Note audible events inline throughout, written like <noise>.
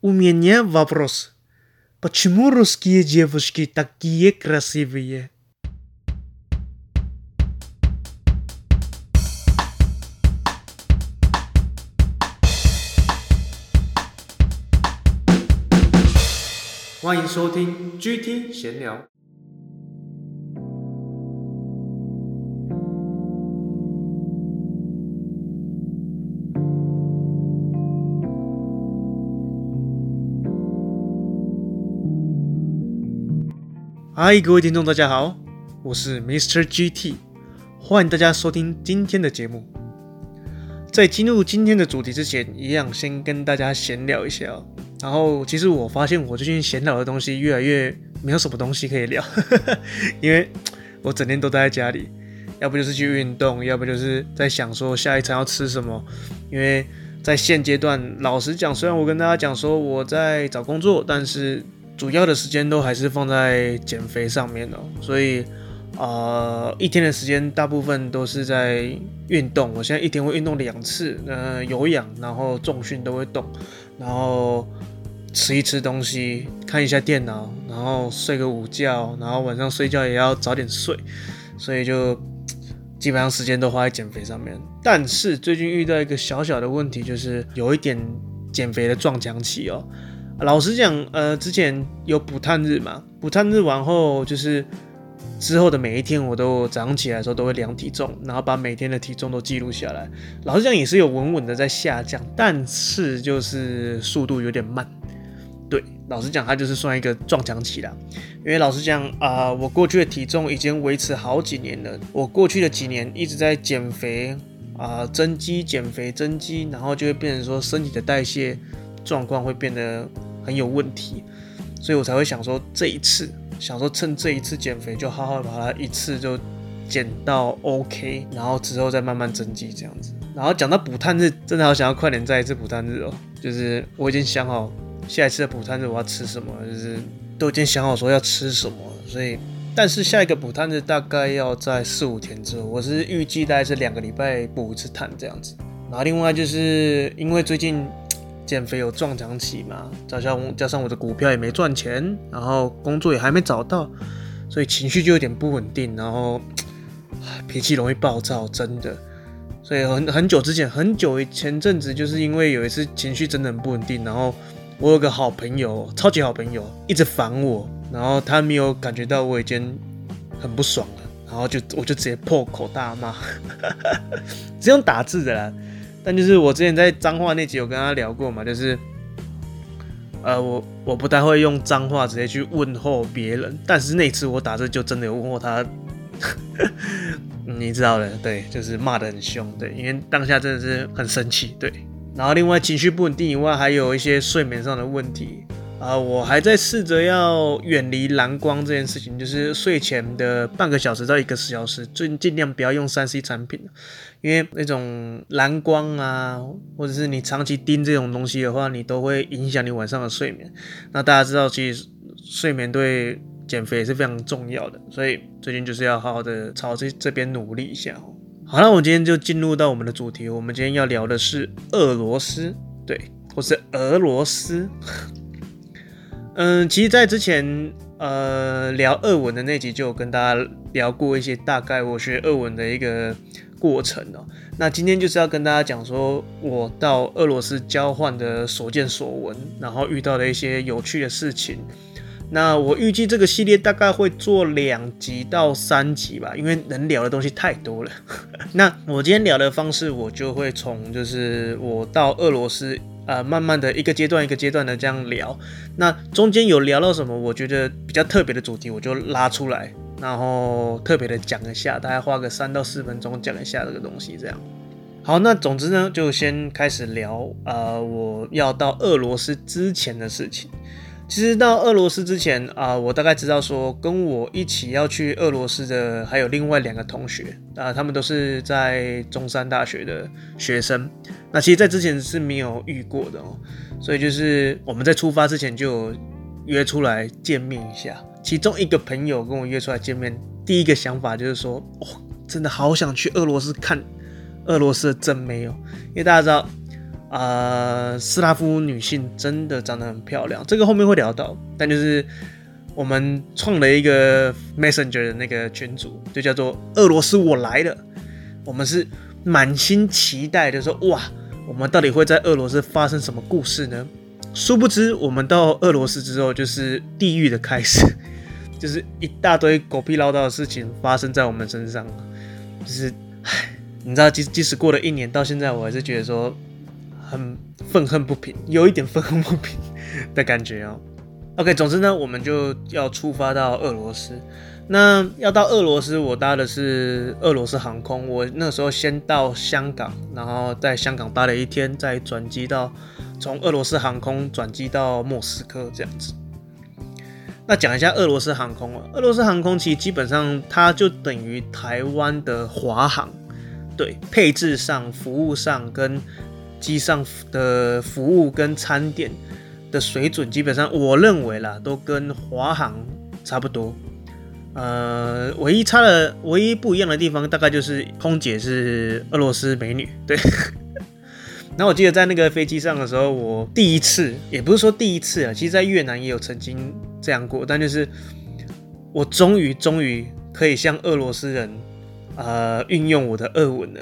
У меня вопрос. Почему русские девушки такие красивые? 欢迎收听 GT 闲聊。 嗨，各位听众，大家好，我是 Mr. GT，欢迎大家收听今天的节目。在进入今天的主题之前，一样先跟大家闲聊一下。然后，其实我发现我最近闲聊的东西越来越没有什么东西可以聊，<laughs> 因为我整天都待在家里，要不就是去运动，要不就是在想说下一餐要吃什么。因为在现阶段，老实讲，虽然我跟大家讲说我在找工作，但是主要的时间都还是放在减肥上面哦。所以，呃，一天的时间大部分都是在运动。我现在一天会运动两次，呃，有氧，然后重训都会动，然后。吃一吃东西，看一下电脑，然后睡个午觉，然后晚上睡觉也要早点睡，所以就基本上时间都花在减肥上面。但是最近遇到一个小小的问题，就是有一点减肥的撞墙期哦。老实讲，呃，之前有补碳日嘛，补碳日完后，就是之后的每一天，我都早上起来的时候都会量体重，然后把每天的体重都记录下来。老实讲，也是有稳稳的在下降，但是就是速度有点慢。对，老实讲，它就是算一个撞墙期啦。因为老实讲啊、我过去的体重已经维持好几年了。我过去的几年一直在减肥啊、增肌、减肥、增肌，然后就会变成说身体的代谢状况会变得很有问题，所以我才会想说这一次，想说趁这一次减肥，就好好把它一次就减到 OK，然后之后再慢慢增肌这样子。然后讲到补碳日，真的好想要快点再一次补碳日哦，就是我已经想好。下一次的补碳日我要吃什么？就是都已经想好说要吃什么了，所以但是下一个补碳日大概要在四五天之后，我是预计大概是两个礼拜补一次碳这样子。然后另外就是因为最近减肥有撞墙期嘛，加上加上我的股票也没赚钱，然后工作也还没找到，所以情绪就有点不稳定，然后脾气容易暴躁，真的。所以很很久之前，很久前阵子就是因为有一次情绪真的很不稳定，然后。我有个好朋友，超级好朋友，一直烦我，然后他没有感觉到我已经很不爽了，然后就我就直接破口大骂，<laughs> 只用打字的啦。但就是我之前在脏话那集有跟他聊过嘛，就是呃我我不太会用脏话直接去问候别人，但是那次我打字就真的有问候他，<laughs> 你知道的，对，就是骂的很凶，对，因为当下真的是很生气，对。然后另外情绪不稳定以外，还有一些睡眠上的问题啊、我还在试着要远离蓝光这件事情，就是睡前的半个小时到一个小时，尽尽量不要用三 C 产品，因为那种蓝光啊，或者是你长期盯这种东西的话，你都会影响你晚上的睡眠。那大家知道，其实睡眠对减肥也是非常重要的，所以最近就是要好好的朝这这边努力一下。好了，我今天就进入到我们的主题。我们今天要聊的是俄罗斯，对，或是俄罗斯。<laughs> 嗯，其实，在之前呃聊俄文的那集，就有跟大家聊过一些大概我学俄文的一个过程哦。那今天就是要跟大家讲说，我到俄罗斯交换的所见所闻，然后遇到的一些有趣的事情。那我预计这个系列大概会做两集到三集吧，因为能聊的东西太多了。<laughs> 那我今天聊的方式，我就会从就是我到俄罗斯，呃，慢慢的一个阶段一个阶段的这样聊。那中间有聊到什么，我觉得比较特别的主题，我就拉出来，然后特别的讲一下，大概花个三到四分钟讲一下这个东西，这样。好，那总之呢，就先开始聊，呃，我要到俄罗斯之前的事情。其实到俄罗斯之前啊、我大概知道说跟我一起要去俄罗斯的还有另外两个同学啊、他们都是在中山大学的学生。那其实，在之前是没有遇过的哦，所以就是我们在出发之前就约出来见面一下。其中一个朋友跟我约出来见面，第一个想法就是说，哦，真的好想去俄罗斯看俄罗斯的真美哦，因为大家知道。啊、斯拉夫女性真的长得很漂亮，这个后面会聊到。但就是我们创了一个 Messenger 的那个群组，就叫做“俄罗斯我来了”。我们是满心期待的说：“哇，我们到底会在俄罗斯发生什么故事呢？”殊不知，我们到俄罗斯之后，就是地狱的开始，就是一大堆狗屁唠叨的事情发生在我们身上。就是，唉，你知道，即即使过了一年，到现在我还是觉得说。很愤恨不平，有一点愤恨不平的感觉哦。<laughs> OK，总之呢，我们就要出发到俄罗斯。那要到俄罗斯，我搭的是俄罗斯航空。我那时候先到香港，然后在香港待了一天，再转机到从俄罗斯航空转机到莫斯科这样子。那讲一下俄罗斯航空啊，俄罗斯航空其实基本上它就等于台湾的华航，对，配置上、服务上跟。机上的服务跟餐点的水准，基本上我认为啦，都跟华航差不多。呃，唯一差的、唯一不一样的地方，大概就是空姐是俄罗斯美女。对。<laughs> 然后我记得在那个飞机上的时候，我第一次，也不是说第一次啊，其实在越南也有曾经这样过，但就是我终于、终于可以向俄罗斯人呃运用我的俄文了。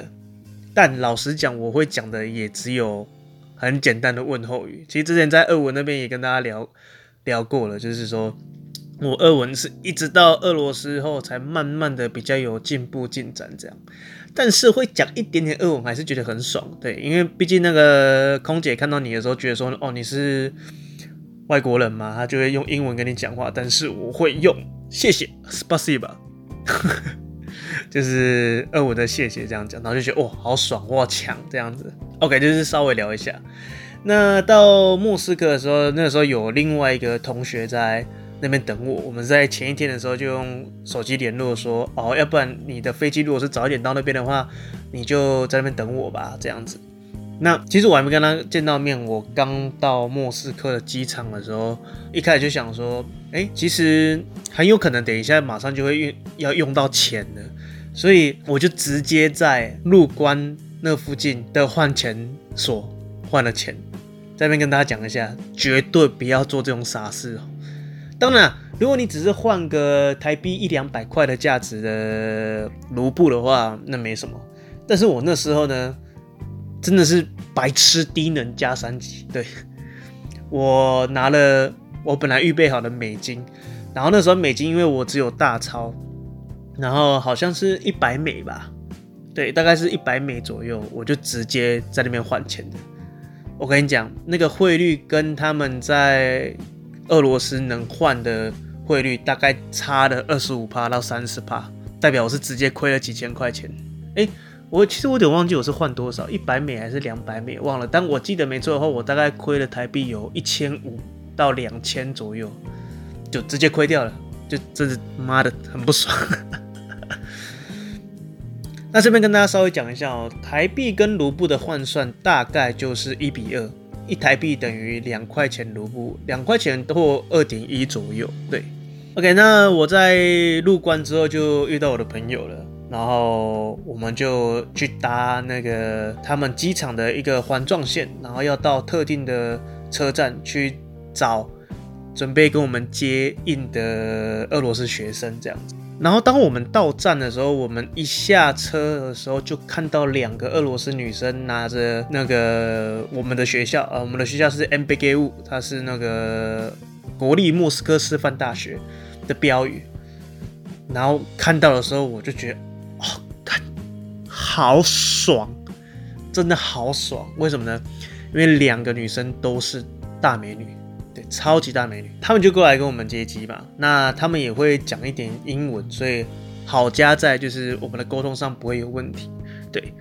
但老实讲，我会讲的也只有很简单的问候语。其实之前在俄文那边也跟大家聊聊过了，就是说我俄文是一直到俄罗斯后才慢慢的比较有进步进展这样。但是会讲一点点俄文还是觉得很爽，对，因为毕竟那个空姐看到你的时候觉得说，哦，你是外国人嘛，她就会用英文跟你讲话。但是我会用谢谢，Spasiba。就是呃我的谢谢这样讲，然后就觉得哦，好爽，哇，强这样子。OK，就是稍微聊一下。那到莫斯科的时候，那个时候有另外一个同学在那边等我。我们在前一天的时候就用手机联络说，哦，要不然你的飞机如果是早一点到那边的话，你就在那边等我吧，这样子。那其实我还没跟他见到面，我刚到莫斯科的机场的时候，一开始就想说，哎，其实很有可能等一下马上就会用要用到钱的。所以我就直接在入关那附近的换钱所换了钱，这边跟大家讲一下，绝对不要做这种傻事哦。当然，如果你只是换个台币一两百块的价值的卢布的话，那没什么。但是我那时候呢，真的是白痴低能加三级。对，我拿了我本来预备好的美金，然后那时候美金因为我只有大钞。然后好像是一百美吧，对，大概是一百美左右，我就直接在那边换钱的。我跟你讲，那个汇率跟他们在俄罗斯能换的汇率大概差了二十五趴到三十趴，代表我是直接亏了几千块钱。诶，我其实我有点忘记我是换多少，一百美还是两百美，忘了。但我记得没错的话，我大概亏了台币有一千五到两千左右，就直接亏掉了，就真是妈的很不爽。那这边跟大家稍微讲一下哦，台币跟卢布的换算大概就是一比二，一台币等于两块钱卢布，两块钱或二点一左右。对，OK，那我在入关之后就遇到我的朋友了，然后我们就去搭那个他们机场的一个环状线，然后要到特定的车站去找准备跟我们接应的俄罗斯学生这样子。然后当我们到站的时候，我们一下车的时候就看到两个俄罗斯女生拿着那个我们的学校，呃，我们的学校是 MBGU，它是那个国立莫斯科师范大学的标语。然后看到的时候，我就觉得，哦，好爽，真的好爽。为什么呢？因为两个女生都是大美女。超级大美女，他们就过来跟我们接机吧。那他们也会讲一点英文，所以好加在就是我们的沟通上不会有问题。对，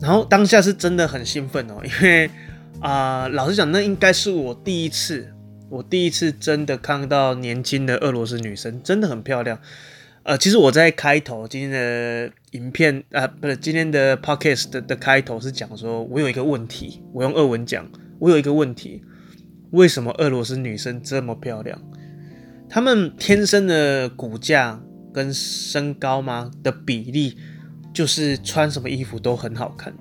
然后当下是真的很兴奋哦，<laughs> 因为啊、老实讲，那应该是我第一次，我第一次真的看到年轻的俄罗斯女生，真的很漂亮。呃，其实我在开头今天的影片啊、呃，不是今天的 podcast 的的开头是讲说，我有一个问题，我用俄文讲，我有一个问题。为什么俄罗斯女生这么漂亮？她们天生的骨架跟身高吗的比例，就是穿什么衣服都很好看。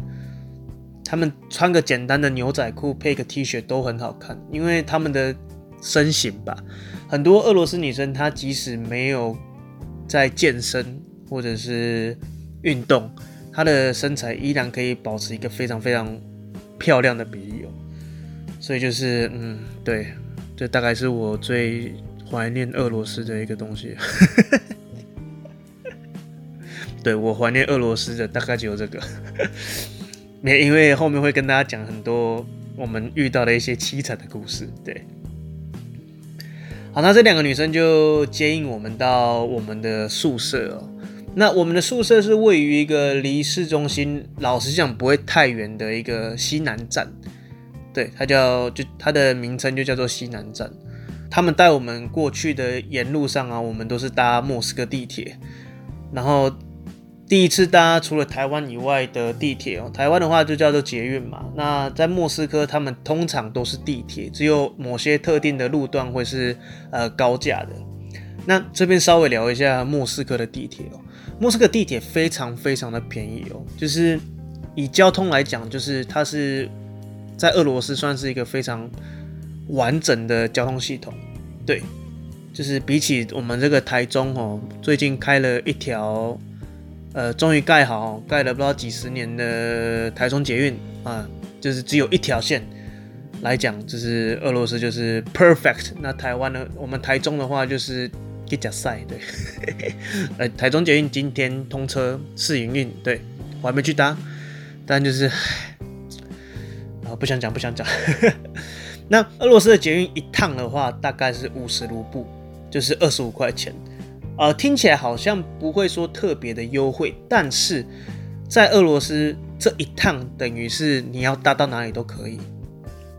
她们穿个简单的牛仔裤配个 T 恤都很好看，因为她们的身形吧，很多俄罗斯女生她即使没有在健身或者是运动，她的身材依然可以保持一个非常非常漂亮的比例哦。所以就是，嗯，对，这大概是我最怀念俄罗斯的一个东西。<laughs> 对，我怀念俄罗斯的大概只有这个。<laughs> 没，因为后面会跟大家讲很多我们遇到的一些凄惨的故事。对，好，那这两个女生就接应我们到我们的宿舍哦。那我们的宿舍是位于一个离市中心，老实讲不会太远的一个西南站。对，它叫就它的名称就叫做西南站。他们带我们过去的沿路上啊，我们都是搭莫斯科地铁，然后。第一次搭除了台湾以外的地铁哦，台湾的话就叫做捷运嘛。那在莫斯科，他们通常都是地铁，只有某些特定的路段会是呃高架的。那这边稍微聊一下莫斯科的地铁哦，莫斯科地铁非常非常的便宜哦，就是以交通来讲，就是它是在俄罗斯算是一个非常完整的交通系统。对，就是比起我们这个台中哦，最近开了一条。呃，终于盖好，盖了不知道几十年的台中捷运啊，就是只有一条线来讲，就是俄罗斯就是 perfect。那台湾呢，我们台中的话就是给加赛，对。<laughs> 呃，台中捷运今天通车试营运，对，我还没去搭，但就是，不想讲，不想讲。<laughs> 那俄罗斯的捷运一趟的话，大概是五十卢布，就是二十五块钱。呃，听起来好像不会说特别的优惠，但是在俄罗斯这一趟等于是你要搭到哪里都可以，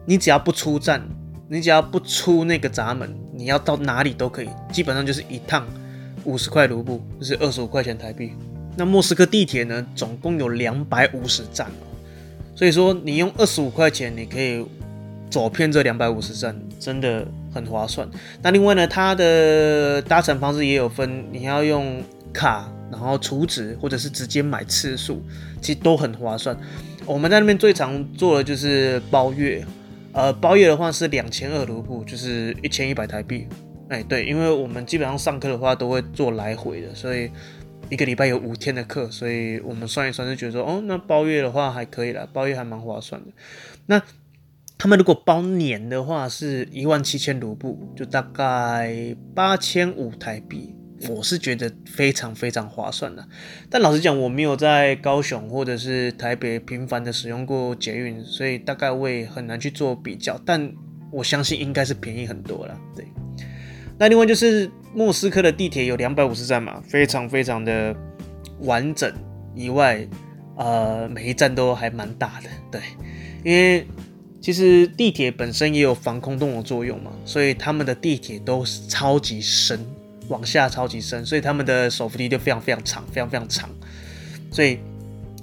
你只要不出站，你只要不出那个闸门，你要到哪里都可以，基本上就是一趟五十块卢布，就是二十五块钱台币。那莫斯科地铁呢，总共有两百五十站，所以说你用二十五块钱，你可以走遍这两百五十站，真的。很划算。那另外呢，它的搭乘方式也有分，你要用卡，然后储值，或者是直接买次数，其实都很划算。我们在那边最常做的就是包月，呃，包月的话是两千二卢布，就是一千一百台币。哎，对，因为我们基本上上课的话都会做来回的，所以一个礼拜有五天的课，所以我们算一算就觉得说，哦，那包月的话还可以啦，包月还蛮划算的。那他们如果包年的话，是一万七千卢布，就大概八千五台币。我是觉得非常非常划算的。但老实讲，我没有在高雄或者是台北频繁的使用过捷运，所以大概我也很难去做比较。但我相信应该是便宜很多了。对。那另外就是莫斯科的地铁有两百五十站嘛，非常非常的完整。以外，呃，每一站都还蛮大的。对，因为。其实地铁本身也有防空洞的作用嘛，所以他们的地铁都超级深，往下超级深，所以他们的手扶梯就非常非常长，非常非常长。所以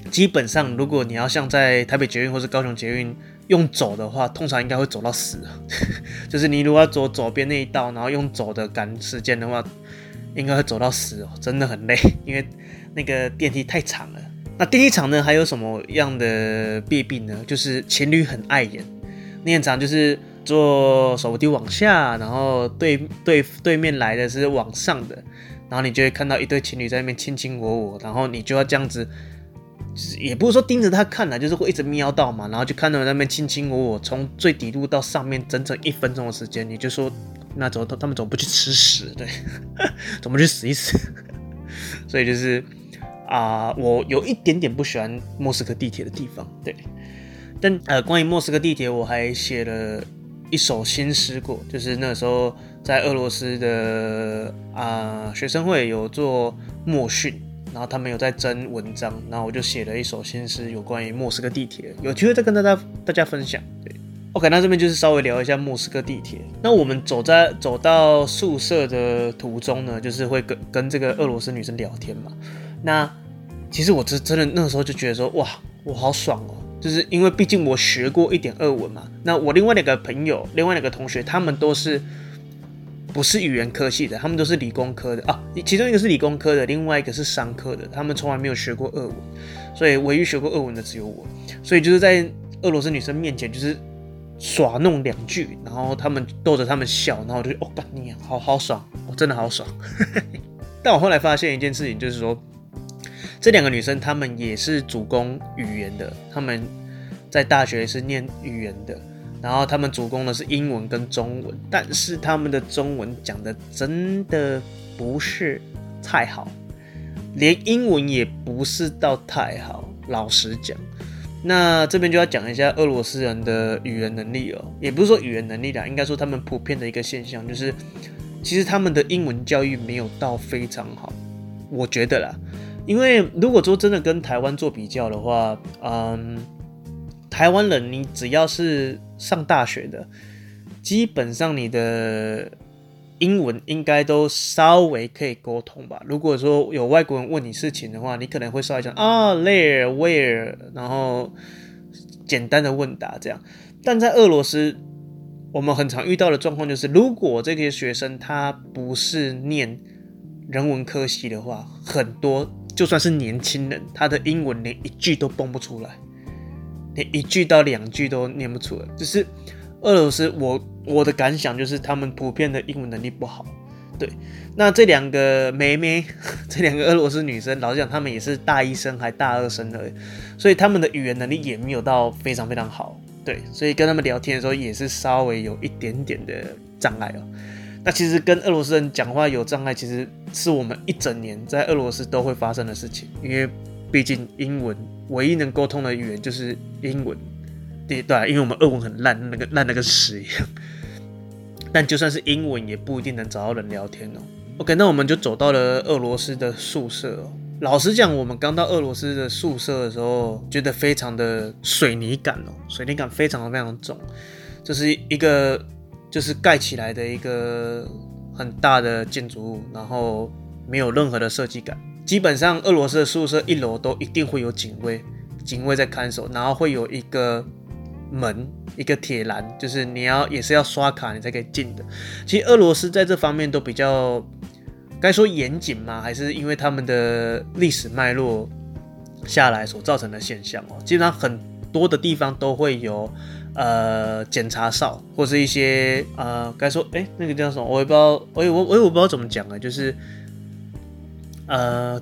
基本上，如果你要像在台北捷运或是高雄捷运用走的话，通常应该会走到死。<laughs> 就是你如果要走左边那一道，然后用走的赶时间的话，应该会走到死哦，真的很累，<laughs> 因为那个电梯太长了。那电梯长呢，还有什么样的弊病呢？就是情侣很碍眼。你很常就是坐手扶往下，然后对对对面来的是往上的，然后你就会看到一对情侣在那边卿卿我我，然后你就要这样子，也不是说盯着他看了，就是会一直瞄到嘛，然后就看到那边卿卿我我，从最底部到上面整整一分钟的时间，你就说那怎么他们怎么不去吃屎？对，<laughs> 怎么去死一死？<laughs> 所以就是。啊、我有一点点不喜欢莫斯科地铁的地方，对。但呃，关于莫斯科地铁，我还写了一首新诗过，就是那时候在俄罗斯的啊、学生会有做默训，然后他们有在征文章，然后我就写了一首新诗，有关于莫斯科地铁，有机会再跟大家大家分享。对，OK，那这边就是稍微聊一下莫斯科地铁。那我们走在走到宿舍的途中呢，就是会跟跟这个俄罗斯女生聊天嘛。那其实我真真的那时候就觉得说，哇，我好爽哦！就是因为毕竟我学过一点俄文嘛。那我另外两个朋友，另外两个同学，他们都是不是语言科系的，他们都是理工科的啊。其中一个是理工科的，另外一个是商科的，他们从来没有学过俄文，所以唯一学过俄文的只有我。所以就是在俄罗斯女生面前，就是耍弄两句，然后他们逗着他们笑，然后我就哦，干你好好爽，我、哦、真的好爽。<laughs> 但我后来发现一件事情，就是说这两个女生她们也是主攻语言的，她们在大学是念语言的。然后他们主攻的是英文跟中文，但是他们的中文讲的真的不是太好，连英文也不是到太好。老实讲，那这边就要讲一下俄罗斯人的语言能力哦，也不是说语言能力啦，应该说他们普遍的一个现象就是，其实他们的英文教育没有到非常好，我觉得啦，因为如果说真的跟台湾做比较的话，嗯。台湾人，你只要是上大学的，基本上你的英文应该都稍微可以沟通吧。如果说有外国人问你事情的话，你可能会稍微讲啊，there where，然后简单的问答这样。但在俄罗斯，我们很常遇到的状况就是，如果这些学生他不是念人文科系的话，很多就算是年轻人，他的英文连一句都蹦不出来。连一句到两句都念不出来，就是俄罗斯，我我的感想就是他们普遍的英文能力不好。对，那这两个妹妹，<laughs> 这两个俄罗斯女生，老实讲，她们也是大一生还大二生而已，所以她们的语言能力也没有到非常非常好。对，所以跟他们聊天的时候也是稍微有一点点的障碍哦。那其实跟俄罗斯人讲话有障碍，其实是我们一整年在俄罗斯都会发生的事情，因为。毕竟英文唯一能沟通的语言就是英文，对对，因为我们俄文很烂，那个烂的跟屎一样。<laughs> 但就算是英文，也不一定能找到人聊天哦。OK，那我们就走到了俄罗斯的宿舍哦。老实讲，我们刚到俄罗斯的宿舍的时候，觉得非常的水泥感哦，水泥感非常的非常重，这是一个就是盖起来的一个很大的建筑物，然后没有任何的设计感。基本上，俄罗斯的宿舍一楼都一定会有警卫，警卫在看守，然后会有一个门，一个铁栏，就是你要也是要刷卡你才可以进的。其实俄罗斯在这方面都比较，该说严谨吗？还是因为他们的历史脉络下来所造成的现象哦？基本上很多的地方都会有呃检查哨，或是一些呃该说哎那个叫什么？我也不知道，我也我我也我不知道怎么讲啊，就是。呃，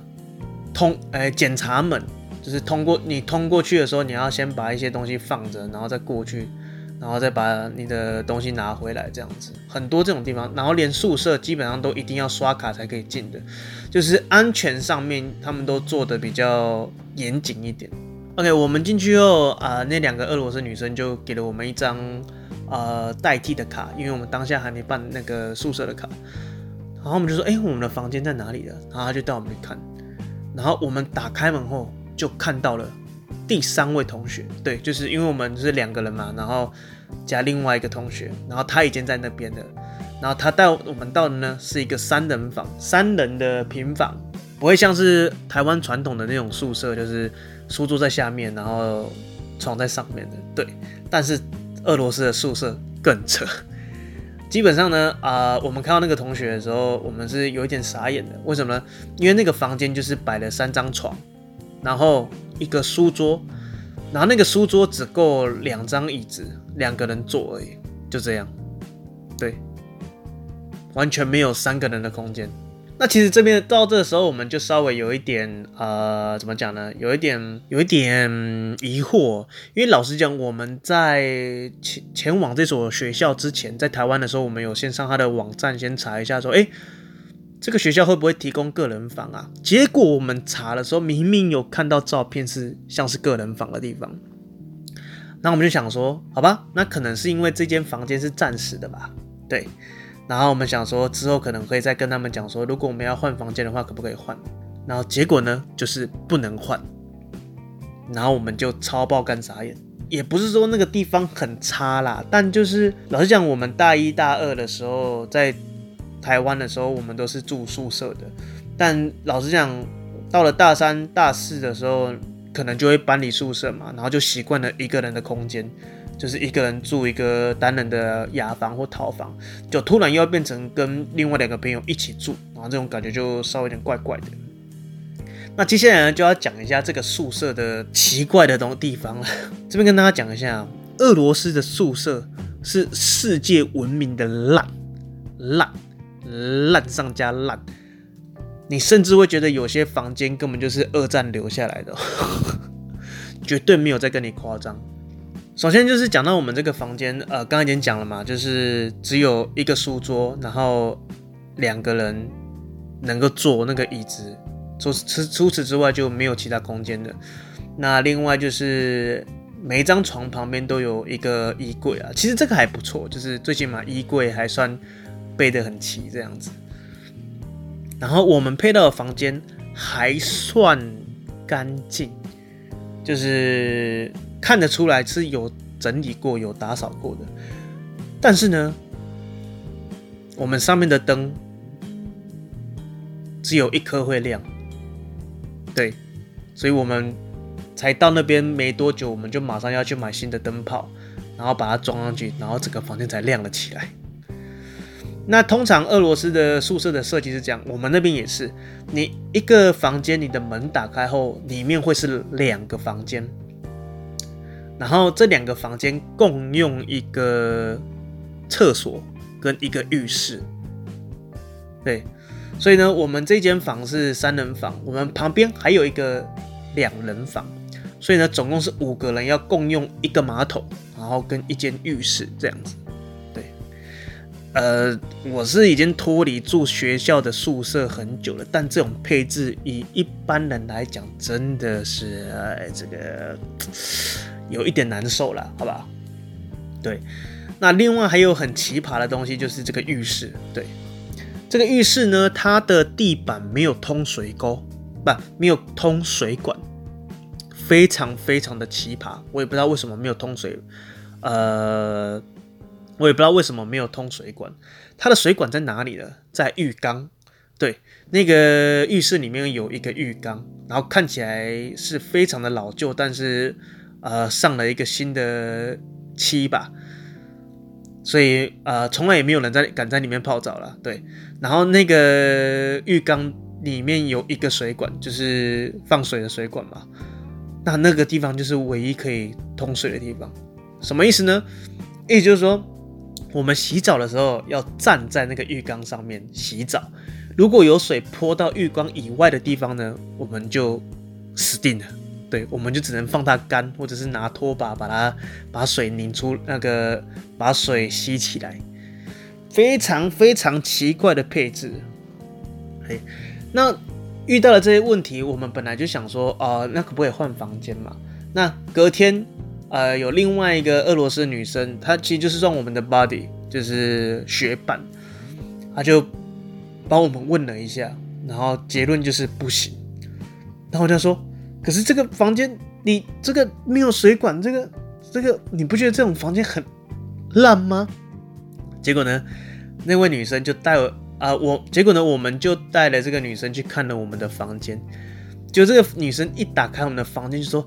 通哎，检查门就是通过你通过去的时候，你要先把一些东西放着，然后再过去，然后再把你的东西拿回来，这样子很多这种地方，然后连宿舍基本上都一定要刷卡才可以进的，就是安全上面他们都做的比较严谨一点。OK，我们进去后啊、那两个俄罗斯女生就给了我们一张呃代替的卡，因为我们当下还没办那个宿舍的卡。然后我们就说：“哎，我们的房间在哪里了？”然后他就带我们去看。然后我们打开门后，就看到了第三位同学。对，就是因为我们是两个人嘛，然后加另外一个同学，然后他已经在那边了。然后他带我们到的呢，是一个三人房，三人的平房，不会像是台湾传统的那种宿舍，就是书桌在下面，然后床在上面的。对，但是俄罗斯的宿舍更扯。基本上呢，啊、我们看到那个同学的时候，我们是有一点傻眼的。为什么呢？因为那个房间就是摆了三张床，然后一个书桌，然后那个书桌只够两张椅子，两个人坐而已，就这样，对，完全没有三个人的空间。那其实这边到这时候，我们就稍微有一点呃，怎么讲呢？有一点有一点疑惑，因为老实讲，我们在前前往这所学校之前，在台湾的时候，我们有先上他的网站先查一下，说，哎，这个学校会不会提供个人房啊？结果我们查的时候，明明有看到照片是像是个人房的地方，那我们就想说，好吧，那可能是因为这间房间是暂时的吧？对。然后我们想说，之后可能可以再跟他们讲说，如果我们要换房间的话，可不可以换？然后结果呢，就是不能换。然后我们就超爆干傻眼，也不是说那个地方很差啦，但就是老实讲，我们大一大二的时候在台湾的时候，我们都是住宿舍的。但老实讲，到了大三大四的时候，可能就会搬离宿舍嘛，然后就习惯了一个人的空间。就是一个人住一个单人的雅房或套房，就突然又要变成跟另外两个朋友一起住，然后这种感觉就稍微有点怪怪的。那接下来呢，就要讲一下这个宿舍的奇怪的东地方了。<laughs> 这边跟大家讲一下，俄罗斯的宿舍是世界闻名的烂，烂，烂上加烂。你甚至会觉得有些房间根本就是二战留下来的，<laughs> 绝对没有在跟你夸张。首先就是讲到我们这个房间，呃，刚才已经讲了嘛，就是只有一个书桌，然后两个人能够坐那个椅子。除此除此之外就没有其他空间的。那另外就是每一张床旁边都有一个衣柜啊，其实这个还不错，就是最起码衣柜还算备得很齐这样子。然后我们配到的房间还算干净，就是看得出来是有整理过、有打扫过的。但是呢，我们上面的灯只有一颗会亮。对，所以我们才到那边没多久，我们就马上要去买新的灯泡，然后把它装上去，然后整个房间才亮了起来。那通常俄罗斯的宿舍的设计是这样，我们那边也是，你一个房间，你的门打开后，里面会是两个房间，然后这两个房间共用一个厕所跟一个浴室，对。所以呢，我们这间房是三人房，我们旁边还有一个两人房，所以呢，总共是五个人要共用一个马桶，然后跟一间浴室这样子。对，呃，我是已经脱离住学校的宿舍很久了，但这种配置以一般人来讲，真的是哎，这个有一点难受了，好吧？对，那另外还有很奇葩的东西，就是这个浴室，对。这个浴室呢，它的地板没有通水沟，不，没有通水管，非常非常的奇葩。我也不知道为什么没有通水，呃，我也不知道为什么没有通水管。它的水管在哪里呢？在浴缸。对，那个浴室里面有一个浴缸，然后看起来是非常的老旧，但是呃，上了一个新的漆吧。所以，呃，从来也没有人在敢在里面泡澡了，对。然后那个浴缸里面有一个水管，就是放水的水管嘛。那那个地方就是唯一可以通水的地方。什么意思呢？意思就是说，我们洗澡的时候要站在那个浴缸上面洗澡。如果有水泼到浴缸以外的地方呢，我们就死定了。对，我们就只能放它干，或者是拿拖把把它把水拧出那个，把水吸起来。非常非常奇怪的配置。嘿，那遇到了这些问题，我们本来就想说，哦，那可不可以换房间嘛？那隔天，呃，有另外一个俄罗斯女生，她其实就是算我们的 body，就是学伴，她就帮我们问了一下，然后结论就是不行。然后我就说。可是这个房间，你这个没有水管，这个这个你不觉得这种房间很烂吗？结果呢，那位女生就带我啊，我结果呢，我们就带了这个女生去看了我们的房间。就这个女生一打开我们的房间，就说：“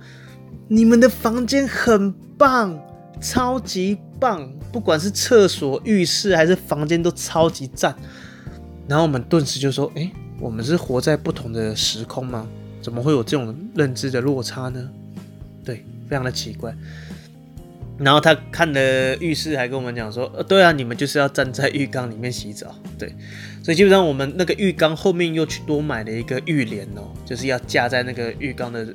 你们的房间很棒，超级棒，不管是厕所、浴室还是房间都超级赞。”然后我们顿时就说：“诶，我们是活在不同的时空吗？”怎么会有这种认知的落差呢？对，非常的奇怪。然后他看了浴室，还跟我们讲说：“呃，对啊，你们就是要站在浴缸里面洗澡。”对，所以基本上我们那个浴缸后面又去多买了一个浴帘哦，就是要架在那个浴缸的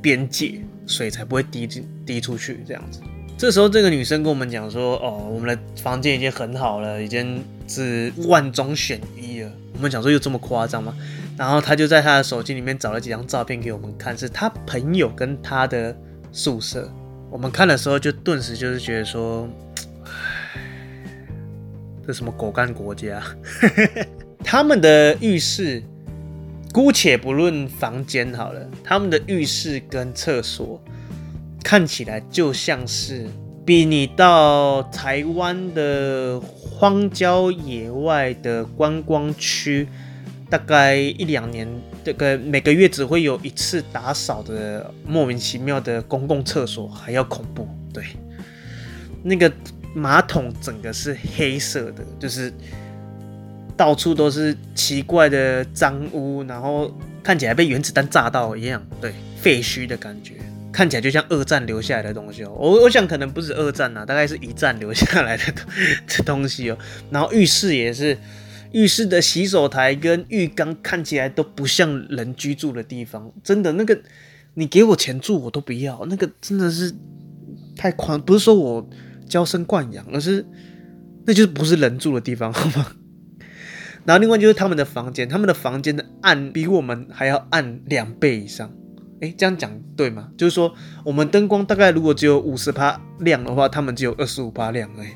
边界，水才不会滴进滴出去这样子。这时候这个女生跟我们讲说：“哦，我们的房间已经很好了，已经是万中选一了。”我们讲说有这么夸张吗？然后她就在她的手机里面找了几张照片给我们看，是她朋友跟她的宿舍。我们看的时候就顿时就是觉得说，<sniffs> 这什么狗干国家？他们的浴室，姑且不论房间好了，他们的浴室跟厕所看起来就像是比你到台湾的荒郊野外的观光区。大概一两年，这个每个月只会有一次打扫的莫名其妙的公共厕所还要恐怖，对，那个马桶整个是黑色的，就是到处都是奇怪的脏污，然后看起来被原子弹炸到一样，对，废墟的感觉，看起来就像二战留下来的东西哦。我我想可能不止二战呐，大概是一战留下来的这 <laughs> 东西哦。然后浴室也是，浴室的洗手台跟浴缸看起来都不像人居住的地方，真的那个。你给我钱住我都不要，那个真的是太宽，不是说我娇生惯养，而是那就是不是人住的地方，<laughs> 好吗？然后另外就是他们的房间，他们的房间的暗比我们还要暗两倍以上。诶，这样讲对吗？就是说我们灯光大概如果只有五十帕亮的话，他们只有二十五趴亮而已。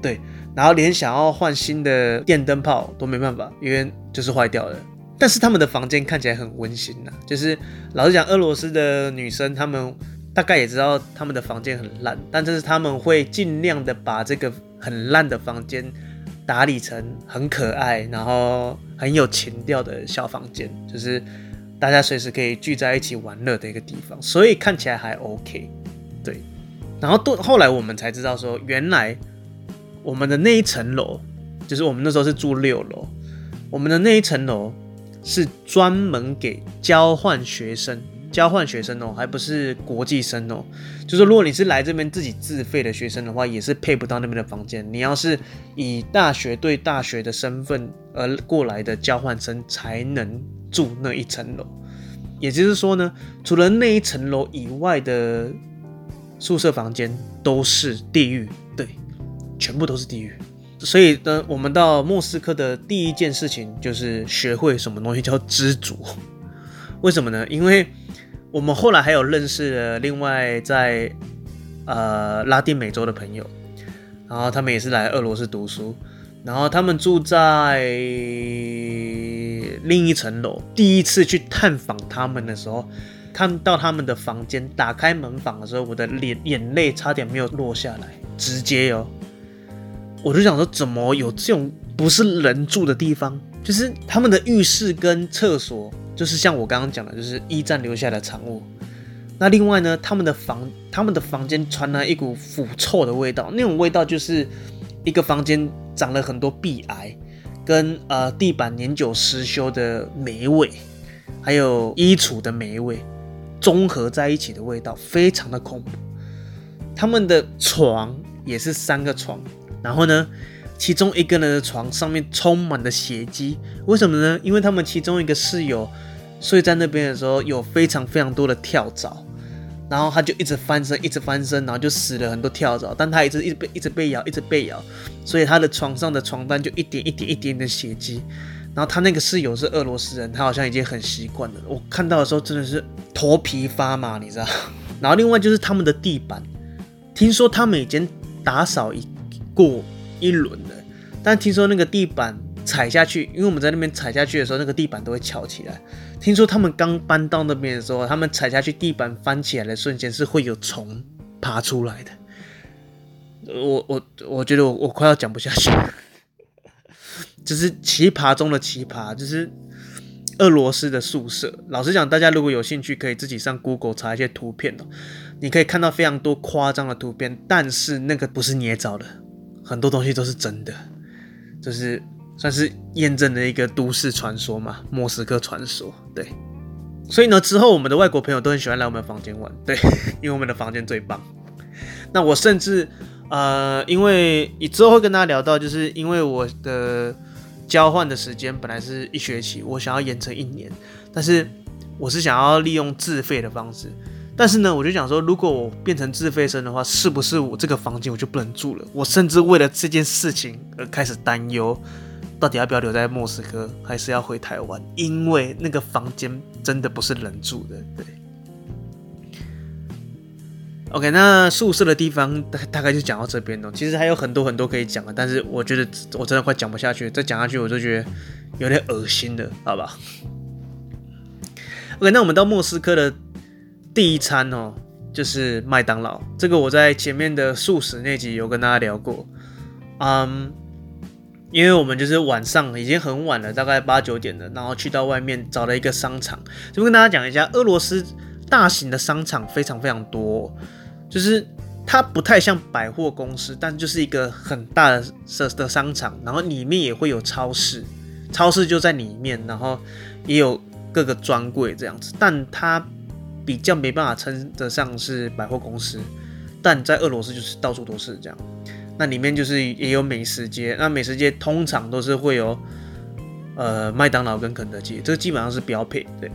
对，然后连想要换新的电灯泡都没办法，因为就是坏掉了。但是他们的房间看起来很温馨呐，就是老实讲，俄罗斯的女生她们大概也知道他们的房间很烂，但这是他们会尽量的把这个很烂的房间打理成很可爱，然后很有情调的小房间，就是大家随时可以聚在一起玩乐的一个地方，所以看起来还 OK。对，然后都后来我们才知道说，原来我们的那一层楼，就是我们那时候是住六楼，我们的那一层楼。是专门给交换学生，交换学生哦，还不是国际生哦。就是如果你是来这边自己自费的学生的话，也是配不到那边的房间。你要是以大学对大学的身份而过来的交换生，才能住那一层楼。也就是说呢，除了那一层楼以外的宿舍房间都是地狱，对，全部都是地狱。所以呢，我们到莫斯科的第一件事情就是学会什么东西叫知足。<laughs> 为什么呢？因为我们后来还有认识了另外在呃拉丁美洲的朋友，然后他们也是来俄罗斯读书，然后他们住在另一层楼。第一次去探访他们的时候，看到他们的房间，打开门房的时候，我的脸眼泪差点没有落下来，直接哟。我就想说，怎么有这种不是人住的地方？就是他们的浴室跟厕所，就是像我刚刚讲的，就是一战留下的产物。那另外呢，他们的房，他们的房间传来一股腐臭的味道，那种味道就是一个房间长了很多壁癌，跟呃地板年久失修的霉味，还有衣橱的霉味，综合在一起的味道，非常的恐怖。他们的床也是三个床。然后呢，其中一个人的床上面充满了血迹，为什么呢？因为他们其中一个室友睡在那边的时候有非常非常多的跳蚤，然后他就一直翻身，一直翻身，然后就死了很多跳蚤，但他一直一直被一直被咬，一直被咬，所以他的床上的床单就一点一点一点的血迹。然后他那个室友是俄罗斯人，他好像已经很习惯了。我看到的时候真的是头皮发麻，你知道？然后另外就是他们的地板，听说他们已经打扫一。过一轮了，但听说那个地板踩下去，因为我们在那边踩下去的时候，那个地板都会翘起来。听说他们刚搬到那边的时候，他们踩下去，地板翻起来的瞬间是会有虫爬出来的。我我我觉得我我快要讲不下去了，就是奇葩中的奇葩，就是俄罗斯的宿舍。老实讲，大家如果有兴趣，可以自己上 Google 查一些图片哦，你可以看到非常多夸张的图片，但是那个不是捏造的。很多东西都是真的，就是算是验证的一个都市传说嘛，莫斯科传说。对，所以呢，之后我们的外国朋友都很喜欢来我们的房间玩，对，<laughs> 因为我们的房间最棒。那我甚至呃，因为你之后会跟大家聊到，就是因为我的交换的时间本来是一学期，我想要延成一年，但是我是想要利用自费的方式。但是呢，我就想说，如果我变成自费生的话，是不是我这个房间我就不能住了？我甚至为了这件事情而开始担忧，到底要不要留在莫斯科，还是要回台湾？因为那个房间真的不是人住的。对。OK，那宿舍的地方大大概就讲到这边了。其实还有很多很多可以讲的，但是我觉得我真的快讲不下去，再讲下去我就觉得有点恶心了，好吧？OK，那我们到莫斯科的。第一餐哦，就是麦当劳。这个我在前面的素食那集有跟大家聊过。嗯，因为我们就是晚上已经很晚了，大概八九点了，然后去到外面找了一个商场，就跟大家讲一下，俄罗斯大型的商场非常非常多，就是它不太像百货公司，但就是一个很大的的商场，然后里面也会有超市，超市就在里面，然后也有各个专柜这样子，但它比较没办法称得上是百货公司，但在俄罗斯就是到处都是这样，那里面就是也有美食街，那美食街通常都是会有呃麦当劳跟肯德基，这个基本上是标配，对。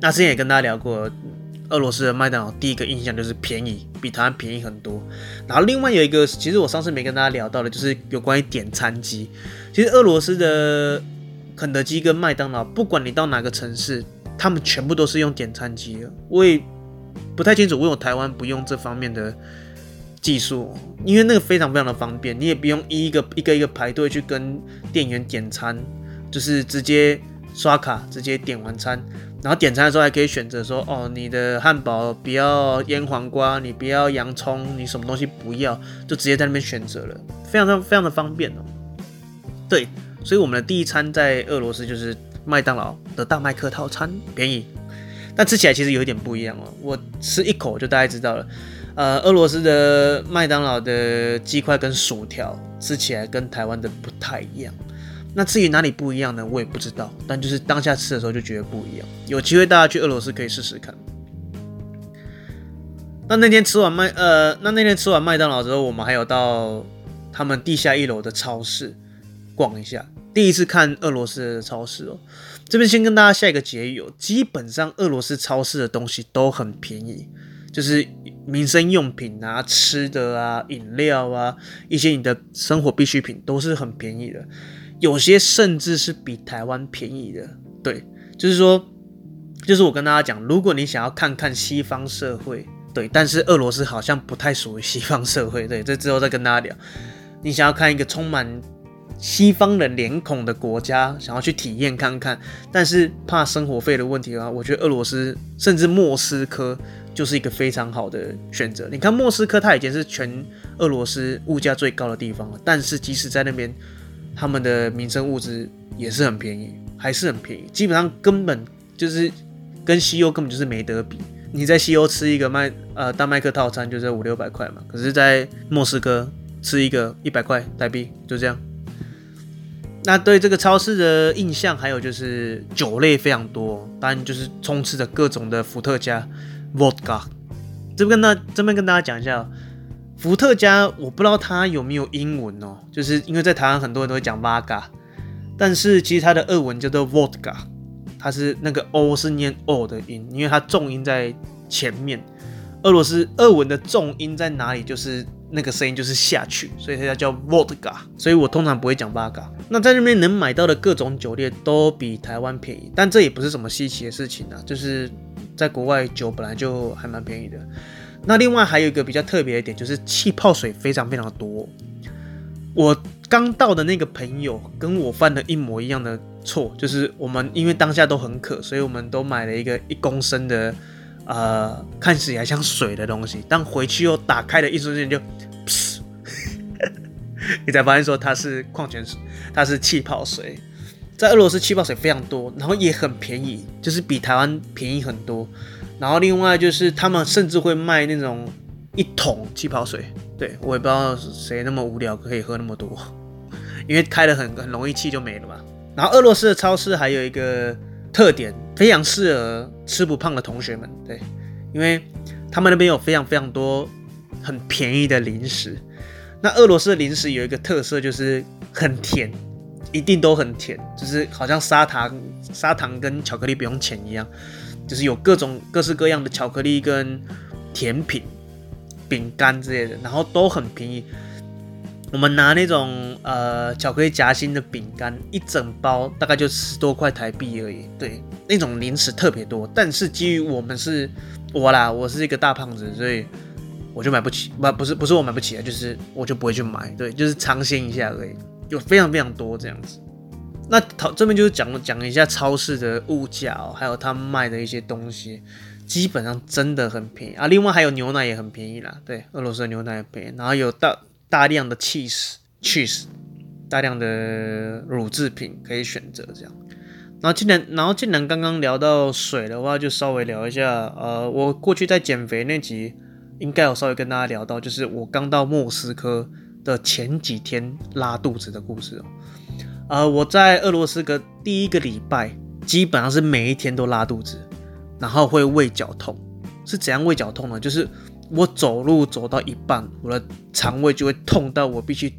那之前也跟大家聊过。俄罗斯的麦当劳第一个印象就是便宜，比台湾便宜很多。然后另外有一个，其实我上次没跟大家聊到的，就是有关于点餐机。其实俄罗斯的肯德基跟麦当劳，不管你到哪个城市，他们全部都是用点餐机的。我也不太清楚为什么台湾不用这方面的技术，因为那个非常非常的方便，你也不用一个一个一个排队去跟店员点餐，就是直接刷卡直接点完餐。然后点餐的时候还可以选择说，哦，你的汉堡不要腌黄瓜，你不要洋葱，你什么东西不要，就直接在那边选择了，非常的非常的方便哦。对，所以我们的第一餐在俄罗斯就是麦当劳的大麦克套餐，便宜，但吃起来其实有一点不一样哦。我吃一口就大概知道了，呃，俄罗斯的麦当劳的鸡块跟薯条吃起来跟台湾的不太一样。那至于哪里不一样呢？我也不知道，但就是当下吃的时候就觉得不一样。有机会大家去俄罗斯可以试试看。那那天吃完麦呃，那那天吃完麦当劳之后，我们还有到他们地下一楼的超市逛一下。第一次看俄罗斯的超市哦。这边先跟大家下一个结语哦，基本上俄罗斯超市的东西都很便宜，就是民生用品啊、吃的啊、饮料啊，一些你的生活必需品都是很便宜的。有些甚至是比台湾便宜的，对，就是说，就是我跟大家讲，如果你想要看看西方社会，对，但是俄罗斯好像不太属于西方社会，对，这之后再跟大家聊。你想要看一个充满西方人脸孔的国家，想要去体验看看，但是怕生活费的问题的话，我觉得俄罗斯甚至莫斯科就是一个非常好的选择。你看莫斯科，它已经是全俄罗斯物价最高的地方了，但是即使在那边。他们的民生物资也是很便宜，还是很便宜，基本上根本就是跟西欧根本就是没得比。你在西欧吃一个麦呃大麦克套餐就是五六百块嘛，可是，在莫斯科吃一个一百块代币就这样。那对这个超市的印象还有就是酒类非常多，当然就是充斥着各种的伏特加、vodka。这边跟大这边跟大家讲一下。伏特加，我不知道它有没有英文哦，就是因为在台湾很多人都会讲 Vodka，但是其实它的俄文叫做 Vodka，它是那个 O 是念 O 的音，因为它重音在前面。俄罗斯俄文的重音在哪里？就是那个声音就是下去，所以它叫 Vodka。所以我通常不会讲 Vodka。那在那边能买到的各种酒类都比台湾便宜，但这也不是什么稀奇的事情啊，就是在国外酒本来就还蛮便宜的。那另外还有一个比较特别的点，就是气泡水非常非常多。我刚到的那个朋友跟我犯了一模一样的错，就是我们因为当下都很渴，所以我们都买了一个一公升的，呃，看起来像水的东西，但回去又打开了一瞬间就，你才发现说它是矿泉水，它是气泡水。在俄罗斯气泡水非常多，然后也很便宜，就是比台湾便宜很多。然后另外就是他们甚至会卖那种一桶气泡水，对，我也不知道谁那么无聊可以喝那么多，<laughs> 因为开得很很容易气就没了嘛。然后俄罗斯的超市还有一个特点，非常适合吃不胖的同学们，对，因为他们那边有非常非常多很便宜的零食。那俄罗斯的零食有一个特色就是很甜，一定都很甜，就是好像砂糖砂糖跟巧克力不用钱一样。就是有各种各式各样的巧克力跟甜品、饼干之类的，然后都很便宜。我们拿那种呃巧克力夹心的饼干，一整包大概就十多块台币而已。对，那种零食特别多，但是基于我们是我啦，我是一个大胖子，所以我就买不起。不，不是不是我买不起啊，就是我就不会去买。对，就是尝鲜一下而已。有非常非常多这样子。那讨这边就是讲讲一下超市的物价哦，还有他们卖的一些东西，基本上真的很便宜啊。另外还有牛奶也很便宜啦，对，俄罗斯的牛奶也便宜。然后有大大量的 cheese，cheese，大量的乳制品可以选择这样。然后既然然后既然刚刚聊到水的话，就稍微聊一下。呃，我过去在减肥那集应该有稍微跟大家聊到，就是我刚到莫斯科的前几天拉肚子的故事哦。呃，我在俄罗斯的第一个礼拜，基本上是每一天都拉肚子，然后会胃绞痛。是怎样胃绞痛呢？就是我走路走到一半，我的肠胃就会痛到我必须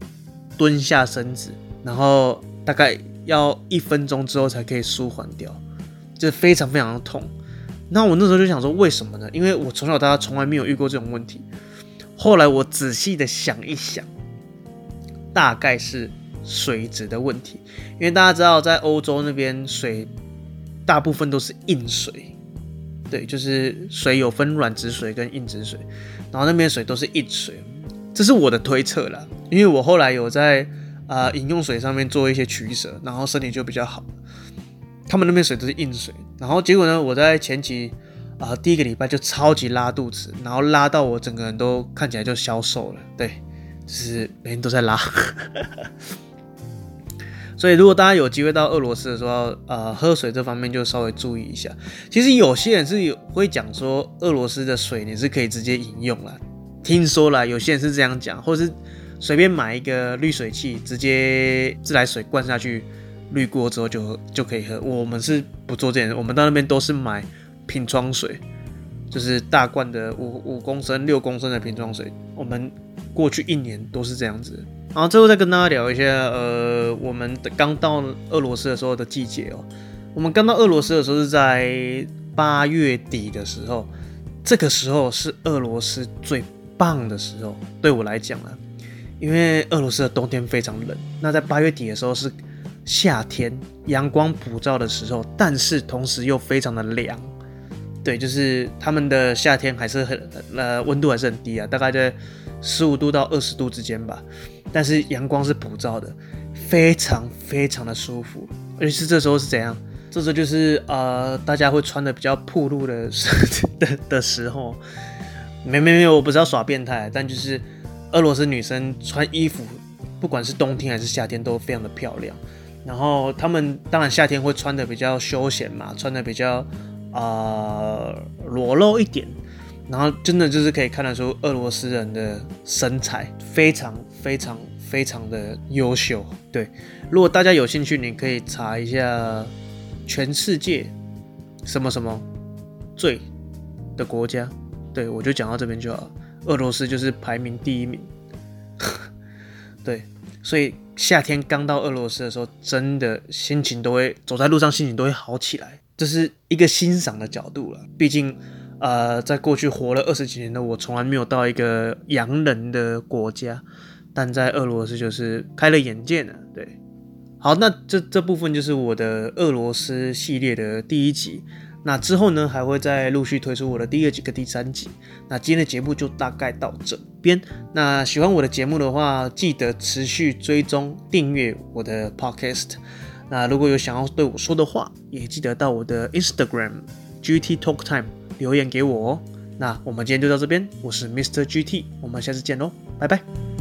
蹲下身子，然后大概要一分钟之后才可以舒缓掉，就非常非常的痛。那我那时候就想说，为什么呢？因为我从小到大从来没有遇过这种问题。后来我仔细的想一想，大概是水质的问题，因为大家知道，在欧洲那边水大部分都是硬水。对，就是水有分软质水跟硬质水，然后那边水都是硬水，这是我的推测啦，因为我后来有在啊、饮用水上面做一些取舍，然后身体就比较好。他们那边水都是硬水，然后结果呢，我在前期啊、第一个礼拜就超级拉肚子，然后拉到我整个人都看起来就消瘦了，对，是每天都在拉。<laughs> 所以，如果大家有机会到俄罗斯的时候，呃，喝水这方面就稍微注意一下。其实有些人是有会讲说，俄罗斯的水你是可以直接饮用啦。听说啦，有些人是这样讲，或是随便买一个滤水器，直接自来水灌下去，滤过之后就就可以喝。我们是不做这件事，我们到那边都是买瓶装水，就是大罐的五五公升、六公升的瓶装水。我们过去一年都是这样子。然后最后再跟大家聊一下，呃，我们刚到俄罗斯的时候的季节哦。我们刚到俄罗斯的时候是在八月底的时候，这个时候是俄罗斯最棒的时候，对我来讲啊，因为俄罗斯的冬天非常冷。那在八月底的时候是夏天，阳光普照的时候，但是同时又非常的凉。对，就是他们的夏天还是很呃温度还是很低啊，大概在十五度到二十度之间吧。但是阳光是普照的，非常非常的舒服，而且是这时候是怎样？这时候就是呃，大家会穿的比较暴露的的的时候。没没没有，我不是要耍变态，但就是俄罗斯女生穿衣服，不管是冬天还是夏天都非常的漂亮。然后她们当然夏天会穿的比较休闲嘛，穿的比较呃裸露一点。然后真的就是可以看得出俄罗斯人的身材非常非常非常的优秀。对，如果大家有兴趣，你可以查一下全世界什么什么最的国家。对，我就讲到这边就好。俄罗斯就是排名第一名。<laughs> 对，所以夏天刚到俄罗斯的时候，真的心情都会走在路上，心情都会好起来。这是一个欣赏的角度了，毕竟。呃，在过去活了二十几年的我，从来没有到一个洋人的国家，但在俄罗斯就是开了眼界呢。对，好，那这这部分就是我的俄罗斯系列的第一集。那之后呢，还会再陆续推出我的第二集跟第三集。那今天的节目就大概到这边。那喜欢我的节目的话，记得持续追踪订阅我的 Podcast。那如果有想要对我说的话，也记得到我的 Instagram GT Talk Time。留言给我哦，那我们今天就到这边，我是 Mr. GT，我们下次见喽，拜拜。